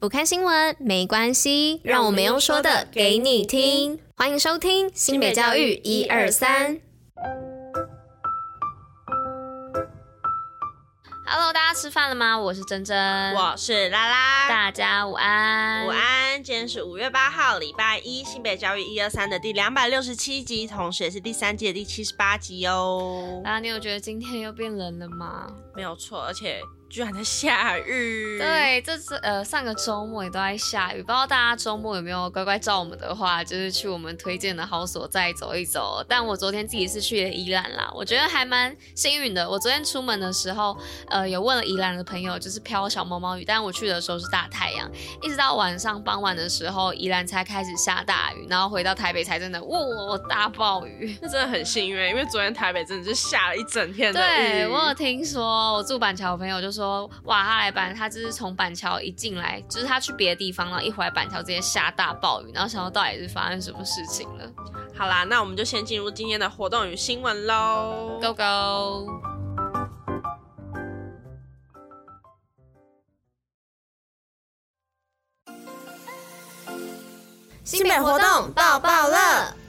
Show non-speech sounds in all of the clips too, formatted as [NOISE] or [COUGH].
不看新闻没关系，让我们用说的给你听。欢迎收听新北教育一二三。Hello，大家吃饭了吗？我是珍珍，我是拉拉，大家午安，午安。今天是五月八号，礼拜一，新北教育一二三的第两百六十七集，同时也是第三季的第七十八集哦。拉拉，你有觉得今天又变冷了吗？没有错，而且。居然在下雨！对，这次呃上个周末也都在下雨，不知道大家周末有没有乖乖照我们的话，就是去我们推荐的好所在走一走。但我昨天自己是去了宜兰啦，我觉得还蛮幸运的。我昨天出门的时候，呃有问了宜兰的朋友，就是飘小毛毛雨，但我去的时候是大太阳，一直到晚上傍晚的时候，宜兰才开始下大雨，然后回到台北才真的，哇、哦，大暴雨！那 [LAUGHS] 真的很幸运，因为昨天台北真的是下了一整天的雨。对，我有听说，我住板桥的朋友就说。说哇，他来板，他就是从板桥一进来，就是他去别的地方，然后一回来板桥直接下大暴雨，然后想到到底是发生什么事情了。好啦，那我们就先进入今天的活动与新闻喽，Go Go！新北活动爆爆乐。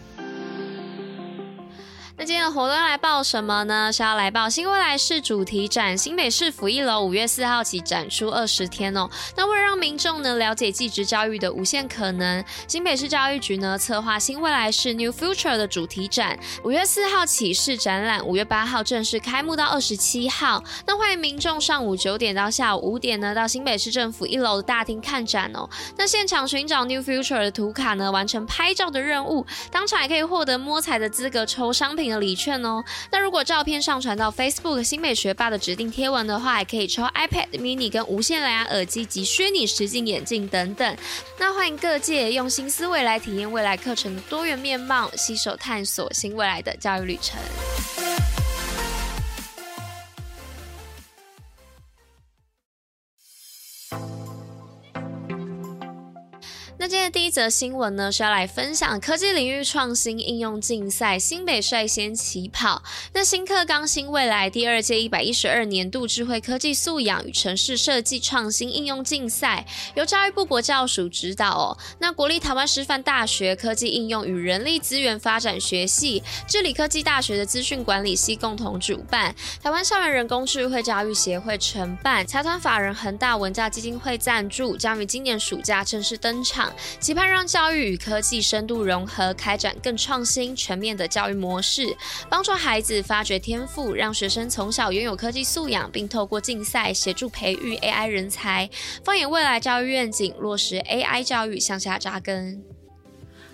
那今天的活动要来报什么呢？是要来报新未来市主题展，新北市府一楼五月四号起展出二十天哦。那为了让民众呢了解技职教育的无限可能，新北市教育局呢策划新未来式 New Future 的主题展，五月四号起试展览，五月八号正式开幕到二十七号。那欢迎民众上午九点到下午五点呢到新北市政府一楼的大厅看展哦。那现场寻找 New Future 的图卡呢，完成拍照的任务，当场也可以获得摸彩的资格，抽商品的礼券哦。那如果照片上传到 Facebook 新美学霸的指定贴文的话，还可以抽 iPad mini 跟无线蓝牙耳机及虚拟实境眼镜等等。那欢迎各界用新思维来体验未来课程的多元面貌，携手探索新未来的教育旅程。一则新闻呢，是要来分享科技领域创新应用竞赛，新北率先起跑。那新课纲新未来第二届一百一十二年度智慧科技素养与城市设计创新应用竞赛，由教育部国教署指导哦。那国立台湾师范大学科技应用与人力资源发展学系、智理科技大学的资讯管理系共同主办，台湾校园人工智慧教育协会承办，财团法人恒大文教基金会赞助，将于今年暑假正式登场。期盼让教育与科技深度融合，开展更创新、全面的教育模式，帮助孩子发掘天赋，让学生从小拥有科技素养，并透过竞赛协助培育 AI 人才，放眼未来教育愿景，落实 AI 教育向下扎根。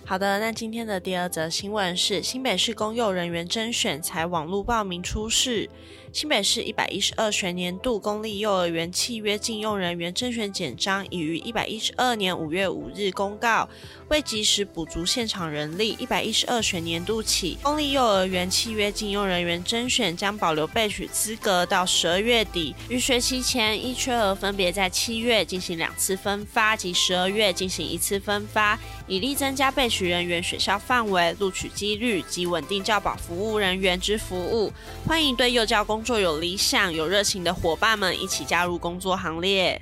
好的，那今天的第二则新闻是新北市公幼人员甄选才网络报名出事。新北市一百一十二学年度公立幼儿园契约禁用人员甄选简章已于一百一十二年五月五日公告。为及时补足现场人力，一百一十二学年度起，公立幼儿园契约禁用人员甄选将保留备取资格到十二月底。于学期前依缺额分别在七月进行两次分发及十二月进行一次分发，以力增加备取人员学校范围、录取几率及稳定教保服务人员之服务。欢迎对幼教工作有理想、有热情的伙伴们一起加入工作行列。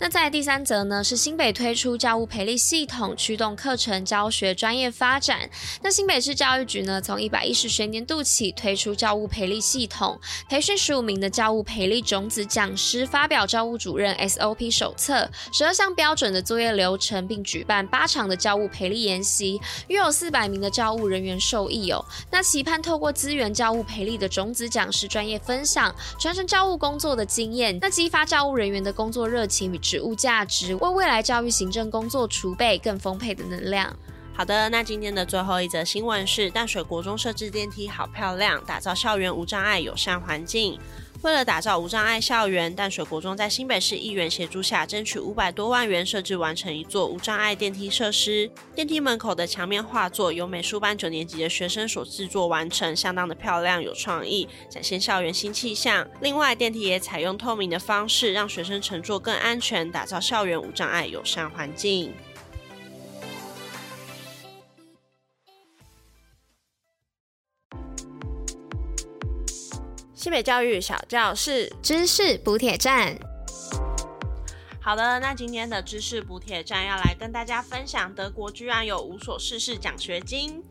那在第三则呢，是新北推出教务培力系统，驱动课程教学专业发展。那新北市教育局呢，从一百一十学年度起推出教务培力系统，培训十五名的教务培力种子讲师，发表教务主任 SOP 手册，十二项标准的作业流程，并举办八场的教务培力研习，约有四百名的教务人员受益哦。那期盼透过资源教务培力的种子讲师专业分享，传承教务工作的经验，那激发教务人员的工作热情与职务价值，为未来教育行政工作储备更丰沛的能量。好的，那今天的最后一则新闻是淡水国中设置电梯好漂亮，打造校园无障碍友善环境。为了打造无障碍校园，淡水国中在新北市议员协助下，争取五百多万元设置完成一座无障碍电梯设施。电梯门口的墙面画作由美术班九年级的学生所制作完成，相当的漂亮有创意，展现校园新气象。另外，电梯也采用透明的方式，让学生乘坐更安全，打造校园无障碍友善环境。新北教育小教室知识补铁站。好的，那今天的知识补铁站要来跟大家分享，德国居然有无所事事奖学金。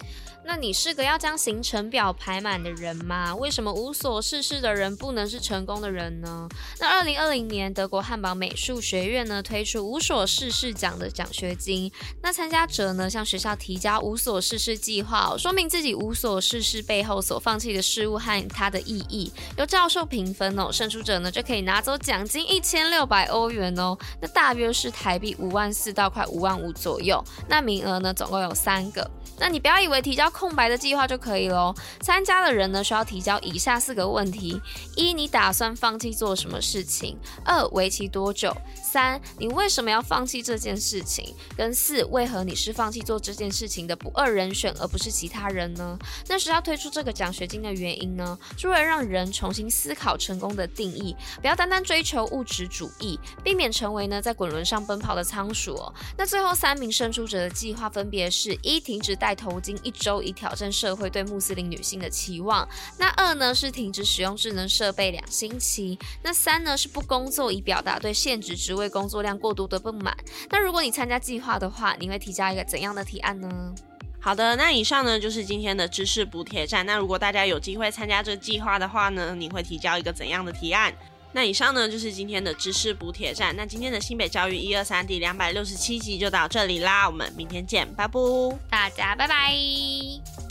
那你是个要将行程表排满的人吗？为什么无所事事的人不能是成功的人呢？那二零二零年，德国汉堡美术学院呢推出无所事事奖的奖学金。那参加者呢向学校提交无所事事计划，说明自己无所事事背后所放弃的事物和它的意义，由教授评分哦。胜出者呢就可以拿走奖金一千六百欧元哦，那大约是台币五万四到快五万五左右。那名额呢总共有三个。那你不要以为提交空白的计划就可以喽。参加的人呢，需要提交以下四个问题：一、你打算放弃做什么事情？二、为期多久？三、你为什么要放弃这件事情？跟四、为何你是放弃做这件事情的不二人选，而不是其他人呢？那学校推出这个奖学金的原因呢，是为了让人重新思考成功的定义，不要单单追求物质主义，避免成为呢在滚轮上奔跑的仓鼠哦。那最后三名胜出者的计划分别是：一、停止戴头巾一周，以挑战社会对穆斯林女性的期望；那二呢是停止使用智能设备两星期；那三呢是不工作，以表达对现职职位工作量过多的不满。那如果你参加计划的话，你会提交一个怎样的提案呢？好的，那以上呢就是今天的知识补贴站。那如果大家有机会参加这计划的话呢，你会提交一个怎样的提案？那以上呢就是今天的知识补铁站。那今天的新北教育一二三第两百六十七集就到这里啦，我们明天见，拜拜，大家拜拜。